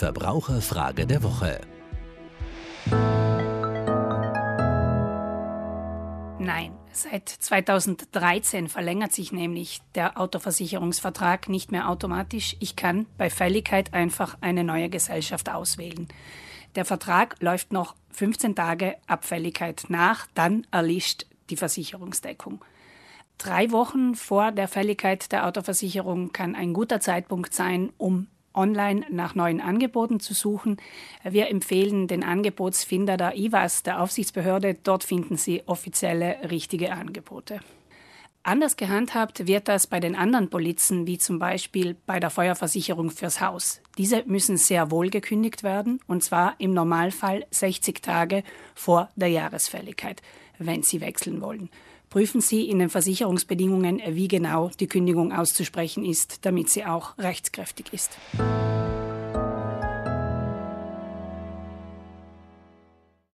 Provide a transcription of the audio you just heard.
Verbraucherfrage der Woche. Nein, seit 2013 verlängert sich nämlich der Autoversicherungsvertrag nicht mehr automatisch. Ich kann bei Fälligkeit einfach eine neue Gesellschaft auswählen. Der Vertrag läuft noch 15 Tage ab Fälligkeit nach, dann erlischt die Versicherungsdeckung. Drei Wochen vor der Fälligkeit der Autoversicherung kann ein guter Zeitpunkt sein, um online nach neuen Angeboten zu suchen. Wir empfehlen den Angebotsfinder der IWAS, der Aufsichtsbehörde. Dort finden Sie offizielle, richtige Angebote. Anders gehandhabt wird das bei den anderen Polizen, wie zum Beispiel bei der Feuerversicherung fürs Haus. Diese müssen sehr wohl gekündigt werden, und zwar im Normalfall 60 Tage vor der Jahresfälligkeit, wenn Sie wechseln wollen. Prüfen Sie in den Versicherungsbedingungen, wie genau die Kündigung auszusprechen ist, damit sie auch rechtskräftig ist.